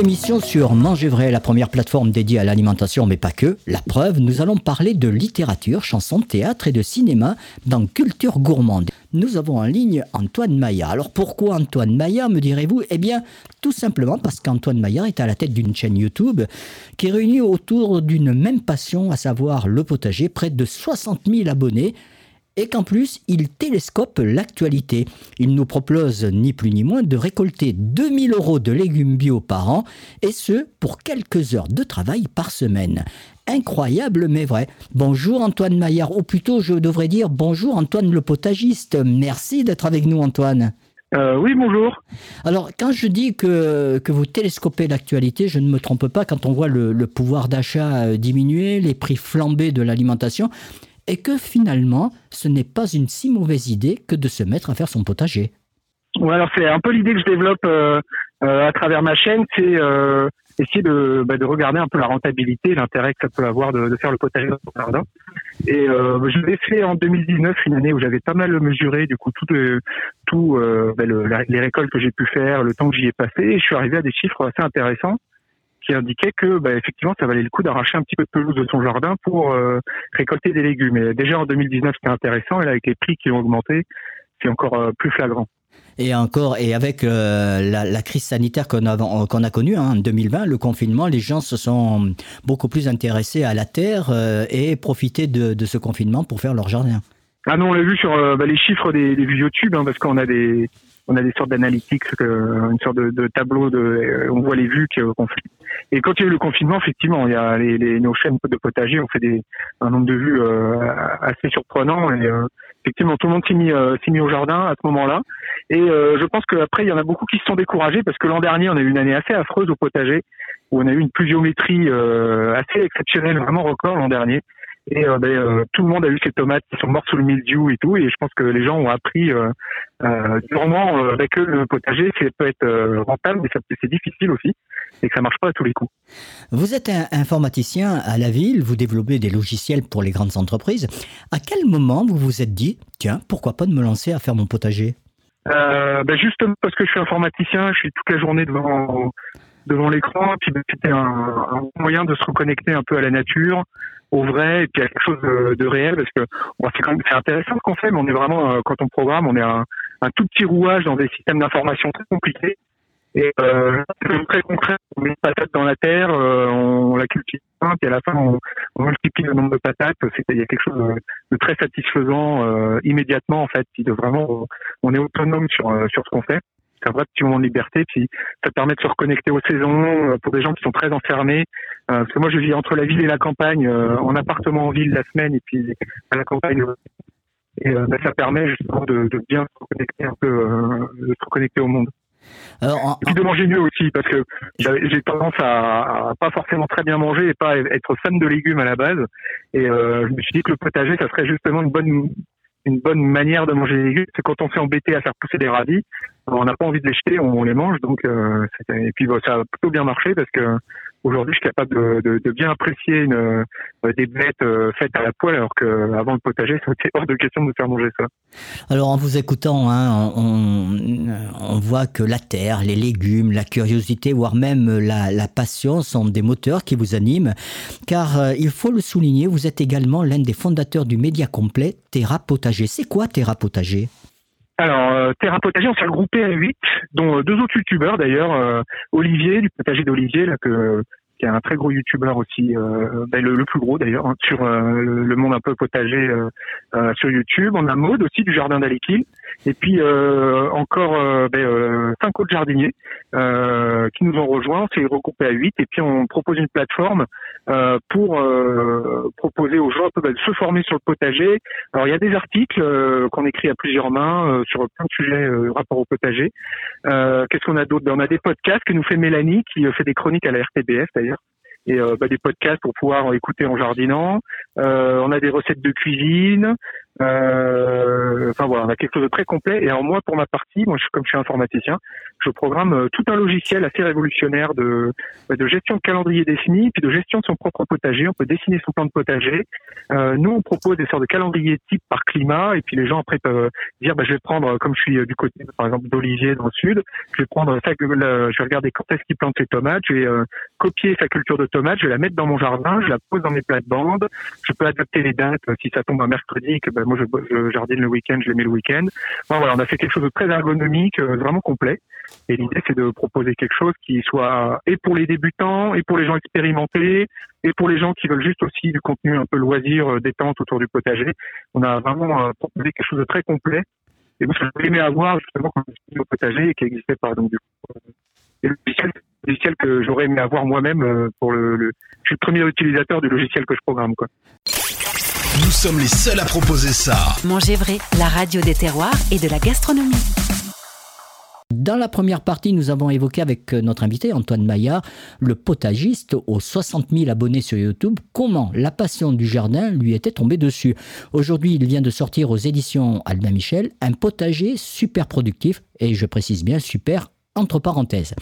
émission sur Manger Vrai, la première plateforme dédiée à l'alimentation, mais pas que. La preuve, nous allons parler de littérature, chansons, théâtre et de cinéma dans Culture Gourmande. Nous avons en ligne Antoine Maillard. Alors pourquoi Antoine Maillard, me direz-vous? Eh bien, tout simplement parce qu'Antoine Maillard est à la tête d'une chaîne YouTube qui réunit autour d'une même passion, à savoir le potager, près de 60 000 abonnés et qu'en plus, il télescope l'actualité. Il nous propose ni plus ni moins de récolter 2000 euros de légumes bio par an, et ce, pour quelques heures de travail par semaine. Incroyable mais vrai. Bonjour Antoine Maillard, ou plutôt je devrais dire bonjour Antoine le potagiste. Merci d'être avec nous Antoine. Euh, oui, bonjour. Alors, quand je dis que, que vous télescopez l'actualité, je ne me trompe pas quand on voit le, le pouvoir d'achat euh, diminuer, les prix flamber de l'alimentation et que finalement, ce n'est pas une si mauvaise idée que de se mettre à faire son potager. Ouais, alors c'est un peu l'idée que je développe euh, euh, à travers ma chaîne, c'est euh, essayer de, bah, de regarder un peu la rentabilité, l'intérêt que ça peut avoir de, faire le potager dans son jardin. Et je l'ai fait en 2019, une année où j'avais pas mal mesuré du coup tout, bah, le, les récoltes que j'ai pu faire, le temps que j'y ai passé, et je suis arrivé à des chiffres assez intéressants qui indiquait que bah, effectivement ça valait le coup d'arracher un petit peu de pelouse de son jardin pour euh, récolter des légumes. Et déjà en 2019 c'était intéressant et là avec les prix qui ont augmenté c'est encore euh, plus flagrant. Et encore, et avec euh, la, crise sanitaire qu'on a, qu'on a connue hein, en 2020, le confinement, les gens se sont beaucoup plus intéressés à la terre et profitaient de, de, ce confinement pour faire leur jardin. Ah non, on l'a vu sur bah, les chiffres des, des vues YouTube, hein, parce qu'on a des, on a des sortes d'analytics, une sorte de, de tableau de, on voit les vues qu'on fait et quand il y a eu le confinement, effectivement, il y a les, les, nos chaînes de potager ont fait des, un nombre de vues euh, assez surprenant. Et euh, effectivement, tout le monde s'est mis, euh, s'est mis au jardin à ce moment-là. Et je pense qu'après, il y en a beaucoup qui se sont découragés parce que l'an dernier, on a eu une année assez affreuse au potager où on a eu une pluviométrie assez exceptionnelle, vraiment record l'an dernier. Et euh, ben, euh, tout le monde a eu ces tomates qui sont mortes sous le mildiou et tout. Et je pense que les gens ont appris euh, euh durement avec eux le potager, ça peut être rentable, mais c'est difficile aussi et que ça marche pas à tous les coups. Vous êtes un informaticien à la ville, vous développez des logiciels pour les grandes entreprises. À quel moment vous vous êtes dit, tiens, pourquoi pas de me lancer à faire mon potager euh, ben justement parce que je suis informaticien, je suis toute la journée devant devant l'écran, puis ben, c'était un, un, moyen de se reconnecter un peu à la nature, au vrai et puis à quelque chose de, de réel parce que c'est quand même intéressant ce qu'on fait mais on est vraiment euh, quand on programme on est un, un tout petit rouage dans des systèmes d'information très compliqués. Et euh, très concret on met une patate dans la terre euh, on, la cultive et à la fin on, on, multiplie le nombre de patates il y a quelque chose de, de très satisfaisant euh, immédiatement en fait puis de vraiment on est autonome sur euh, sur ce qu'on fait c'est un vrai petit moment de liberté. Puis ça permet de se reconnecter aux saisons euh, pour des gens qui sont très enfermés. Euh, parce que moi, je vis entre la ville et la campagne, euh, en appartement en ville la semaine et puis à la campagne. Et bah, ça permet justement de, de, bien se reconnecter un peu, de se reconnecter au monde. Alors, et puis de manger mieux aussi, parce que j'ai tendance à, à, pas forcément très bien manger et pas être fan de légumes à la base. Et je me suis dit que le potager, ça serait justement une bonne une bonne manière de manger les légumes, c'est quand on s'est embêté à faire pousser des radis, on n'a pas envie de les jeter, on, les mange. Donc, euh, et puis ça a plutôt bien marché parce que aujourd'hui, je suis capable de, bien apprécier euh, des bêtes euh, faites à la poêle, alors qu'avant le potager, c'était hors de question de faire manger ça. Alors, en vous écoutant, hein, on, voit que la terre, les légumes, la curiosité, voire même la, la passion sont des moteurs qui vous animent, car euh, il faut le souligner, vous êtes également l'un des fondateurs du média complet Terra Potager. C'est quoi Terra Potager? Alors, euh, Terra Potager, on s'est regroupé à 8, dont euh, deux autres youtubeurs d'ailleurs, euh, Olivier, du potager d'Olivier, là, que, qui est un très gros youtubeur aussi, euh, ben, le, plus gros d'ailleurs, hein, sur euh, le, monde un peu potager sur YouTube. On a Maude aussi du Jardin d'Alekil, et puis encore ben, cinq autres jardiniers qui nous ont rejoints. On s'est regroupé à 8, et puis on propose une plateforme euh, pour euh, proposer aux gens de se former sur le potager. Alors il y a des articles euh, qu'on écrit à plusieurs mains sur plein de sujets rapport au potager. Qu'est-ce qu'on a d'autre? Ben, On a des podcasts que nous fait Mélanie qui fait des chroniques à la RTBF et euh, bah, des podcasts pour pouvoir écouter en jardinant. Euh, on a des recettes de cuisine. Euh, enfin voilà, on a quelque chose de très complet. Et alors moi, pour ma partie, moi, je, comme je suis informaticien, je programme euh, tout un logiciel assez révolutionnaire de, de gestion de calendrier défini, puis de gestion de son propre potager. On peut dessiner son plan de potager. Euh, nous, on propose des sortes de calendriers type par climat, et puis les gens après peuvent dire, bah, je vais prendre, comme je suis du côté, par exemple, d'Olivier dans le sud, je vais prendre ça, je vais regarder quand est-ce qu'il plante ses tomates, je vais copier sa culture de tomates, je vais la mettre dans mon jardin, je la pose dans mes plates-bandes, je peux adapter les dates si ça tombe un mercredi, que ben, moi je, je, jardine le week-end, je les le week-end. voilà, on a fait quelque chose de très ergonomique, euh, vraiment complet. Et l'idée c'est de proposer quelque chose qui soit et pour les débutants, et pour les gens expérimentés, et pour les gens qui veulent juste aussi du contenu un peu loisir, euh, détente autour du potager. On a vraiment euh, proposé quelque chose de très complet. Et moi, je aimé avoir justement quand je au potager et qui n'existait pas. Donc du coup, et le logiciel, que j'aurais aimé avoir moi-même pour le, je suis le premier utilisateur du logiciel que je programme quoi. Nous sommes les seuls à proposer ça. Manger vrai, la radio des terroirs et de la gastronomie. Dans la première partie, nous avons évoqué avec notre invité Antoine Maillard, le potagiste aux 60 000 abonnés sur YouTube, comment la passion du jardin lui était tombée dessus? Aujourd'hui, il vient de sortir aux éditions Albin Michel un potager super productif, et je précise bien super entre parenthèses.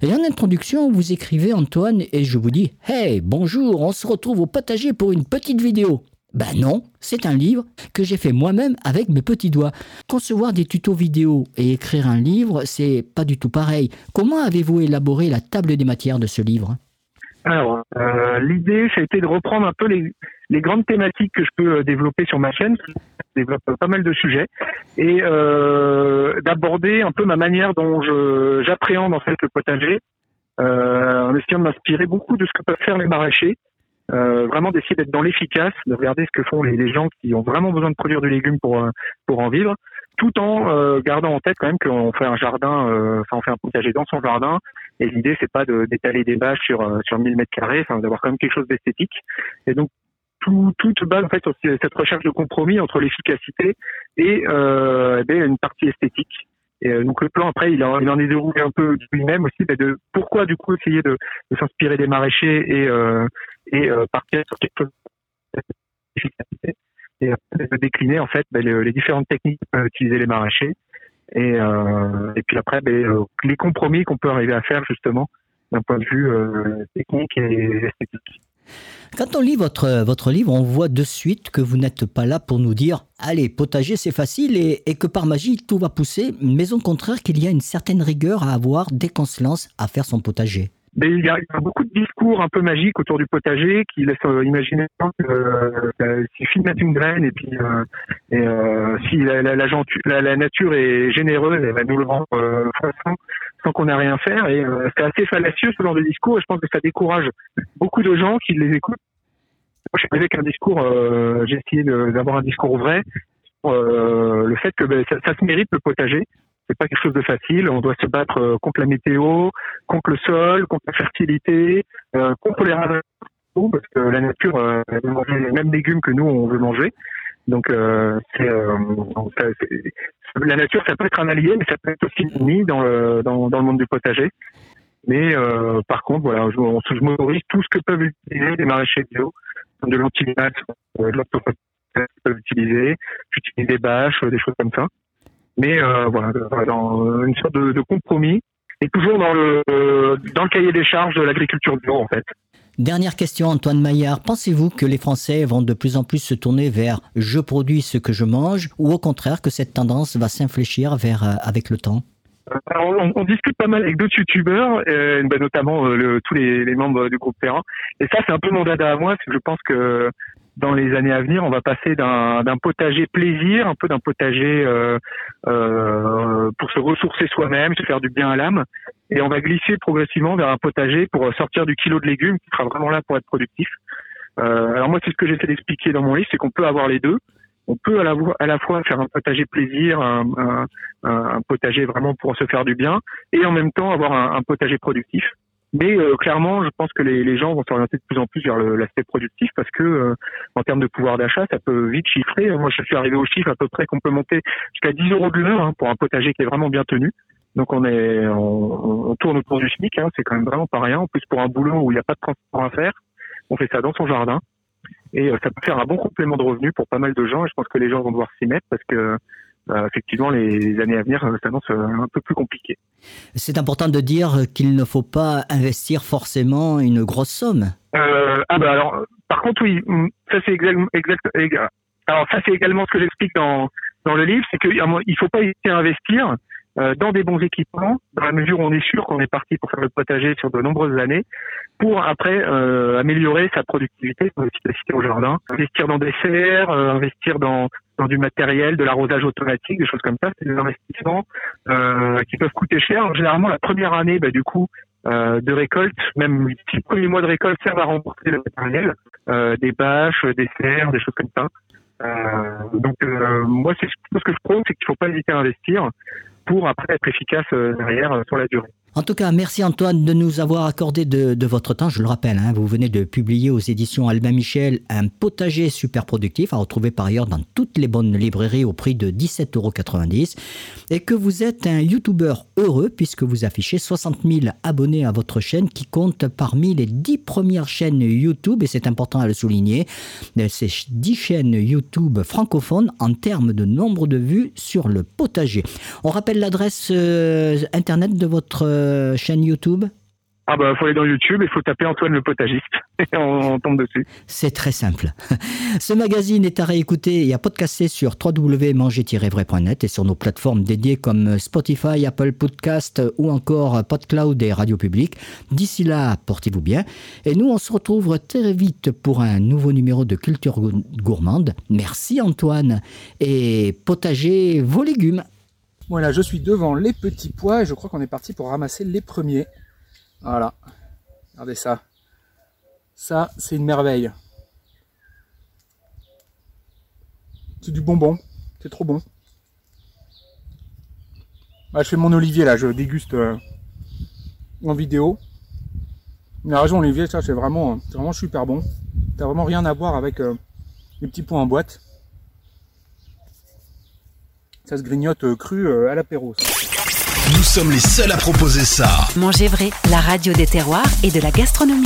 Et en introduction, vous écrivez Antoine et je vous dis Hey, bonjour, on se retrouve au potager pour une petite vidéo. Ben non, c'est un livre que j'ai fait moi-même avec mes petits doigts. Concevoir des tutos vidéo et écrire un livre, c'est pas du tout pareil. Comment avez-vous élaboré la table des matières de ce livre? Alors, euh, l'idée, ça a été de reprendre un peu les, grandes thématiques que je peux euh, développer sur ma chaîne. Je développe pas mal de sujets et euh, d'aborder un peu ma manière dont j'appréhende en fait le potager, en essayant de m'inspirer beaucoup de ce que peuvent faire les maraîchers. Euh, vraiment d'essayer d'être dans l'efficace, de regarder ce que font les, gens qui ont vraiment besoin de produire du légume pour euh, pour en vivre, tout en euh, gardant en tête quand même qu'on fait un jardin, enfin on fait un potager dans son jardin, et l'idée c'est pas d'étaler des bâches sur sur 1000 mètres carrés, enfin d'avoir quand même quelque chose d'esthétique. Et donc tout, tout base en fait sur cette recherche de compromis entre l'efficacité et euh, eh une partie esthétique. Et donc le plan après, il en, il en est déroulé un peu lui-même aussi, de pourquoi du coup essayer de, de s'inspirer des maraîchers et, euh, et euh, partir sur quelque chose d'efficacité et de décliner en fait ben, les différentes techniques utiliser les maraîchers et, euh, et puis après ben, euh, les compromis qu'on peut arriver à faire justement d'un point de vue euh, technique et esthétique. Quand on lit votre, livre, on voit de suite que vous n'êtes pas là pour nous dire Allez, potager, c'est facile et, et, que par magie, tout va pousser, mais au contraire qu'il y a une certaine rigueur à avoir dès qu'on se lance à faire son potager. Mais il y, a, beaucoup de discours un peu magiques autour du potager qui laissent euh, imaginer que euh, suffit de mettre une graine et puis euh, et, euh, si la, la, la, nature est généreuse, elle va nous le rendre euh, sans, qu'on ait rien à faire. Et euh, c'est assez fallacieux ce genre de discours et je pense que ça décourage beaucoup de gens qui les écoutent. Moi, je suis avec un discours, j'ai essayé d'avoir un discours vrai. le fait que ben, ça se mérite le potager c'est pas quelque chose de facile. On doit se battre euh, contre la météo, contre le sol, contre la fertilité, euh, contre les ravageurs, parce que la nature euh, veut manger les mêmes légumes que nous on veut manger. Donc, euh, la nature, ça peut être un allié, mais ça peut être aussi une dans le, dans, le monde du potager. Mais par contre, voilà, je, je m'autorise tout ce que peuvent utiliser les maraîchers bio, de l'antilinate, de l'octopode peuvent utiliser. J'utilise des bâches, des choses comme ça mais euh, voilà, dans une sorte de, de, compromis et toujours dans le dans le cahier des charges de l'agriculture bio en fait. Dernière question, Antoine Maillard. Pensez-vous que les Français vont de plus en plus se tourner vers je produis ce que je mange ou au contraire que cette tendance va s'infléchir vers euh, avec le temps? Alors, on, on, discute pas mal avec d'autres youtubeurs, euh, ben notamment euh, le, tous les, les, membres du groupe Terrain. Et ça, c'est un peu mon dada à moi, parce que je pense que dans les années à venir, on va passer d'un potager plaisir, un peu d'un potager euh, euh, pour se ressourcer soi-même, se faire du bien à l'âme, et on va glisser progressivement vers un potager pour sortir du kilo de légumes qui sera vraiment là pour être productif. Euh, alors moi, c'est ce que j'essaie d'expliquer dans mon livre, c'est qu'on peut avoir les deux. On peut à la, fois faire un potager plaisir, un, un, potager vraiment pour se faire du bien, et en même temps avoir un potager productif. Mais euh, clairement, je pense que les, les gens vont s'orienter de plus en plus vers l'aspect productif parce que euh, en termes de pouvoir d'achat, ça peut vite chiffrer. Moi, je suis arrivé au chiffre à peu près qu'on peut monter jusqu'à 10 euros de l'heure hein, pour un potager qui est vraiment bien tenu. Donc on est, on, on tourne autour du SMIC. Hein, c'est quand même vraiment pas rien. En plus, pour un boulot où il n'y a pas de transport à faire, on fait ça dans son jardin. Et ça peut faire un bon complément de revenus pour pas mal de gens. Et je pense que les gens vont devoir s'y mettre parce que effectivement, les, années à venir s'annoncent un peu plus compliquées. C'est important de dire qu'il ne faut pas investir forcément une grosse somme. Euh, ah bah alors, par contre, oui, ça c'est exact, exact, alors ça c'est également ce que j'explique dans dans le livre, c'est qu'il ne faut pas hésiter à investir euh, dans des bons équipements, dans la mesure où on est sûr qu'on est parti pour faire le potager sur de nombreuses années, pour après euh, améliorer sa productivité, son efficacité au jardin, investir dans des serres, euh, investir dans du matériel, de l'arrosage automatique, des choses comme ça, c'est des investissements euh, qui peuvent coûter cher. Généralement, la première année, bah, du coup, euh, de récolte, même les six premiers mois de récolte servent à rembourser le matériel, euh, des bâches, des serres, des choses comme ça. Donc moi, c'est ce que je trouve, c'est qu'il ne faut pas hésiter à investir pour après être efficace derrière sur la durée. En tout cas, merci Antoine de nous avoir accordé de, votre temps. Je le rappelle, hein, vous venez de publier aux éditions Albin Michel un potager super productif à retrouver par ailleurs dans toutes les bonnes librairies au prix de 17,90 euros et que vous êtes un YouTuber heureux puisque vous affichez 60 000 abonnés à votre chaîne qui compte parmi les 10 premières chaînes YouTube et c'est important à le souligner. Ces 10 chaînes YouTube francophones en termes de nombre de vues sur le potager. On rappelle l'adresse euh, internet de votre euh, chaîne YouTube ah bah faut aller dans YouTube, il faut taper Antoine le potagiste et on, tombe dessus. C'est très simple. Ce magazine est à réécouter et à podcaster sur www.manger-vrai.net et sur nos plateformes dédiées comme Spotify, Apple Podcast ou encore PodCloud et Radio Public. D'ici là, portez-vous bien et nous on se retrouve très vite pour un nouveau numéro de Culture Gourmande. Merci Antoine et potagez vos légumes. Voilà, je suis devant les petits pois et je crois qu'on est parti pour ramasser les premiers. Voilà, regardez ça. Ça, c'est une merveille. C'est du bonbon, c'est trop bon. je fais mon olivier là, je déguste euh, en vidéo. La raison olivier, ça c'est vraiment, vraiment super bon. T'as vraiment rien à voir avec euh, les petits pois en boîte. Ça se grignote euh, cru euh, à l'apéro. Nous sommes les seuls à proposer ça. Manger vrai, la radio des terroirs et de la gastronomie.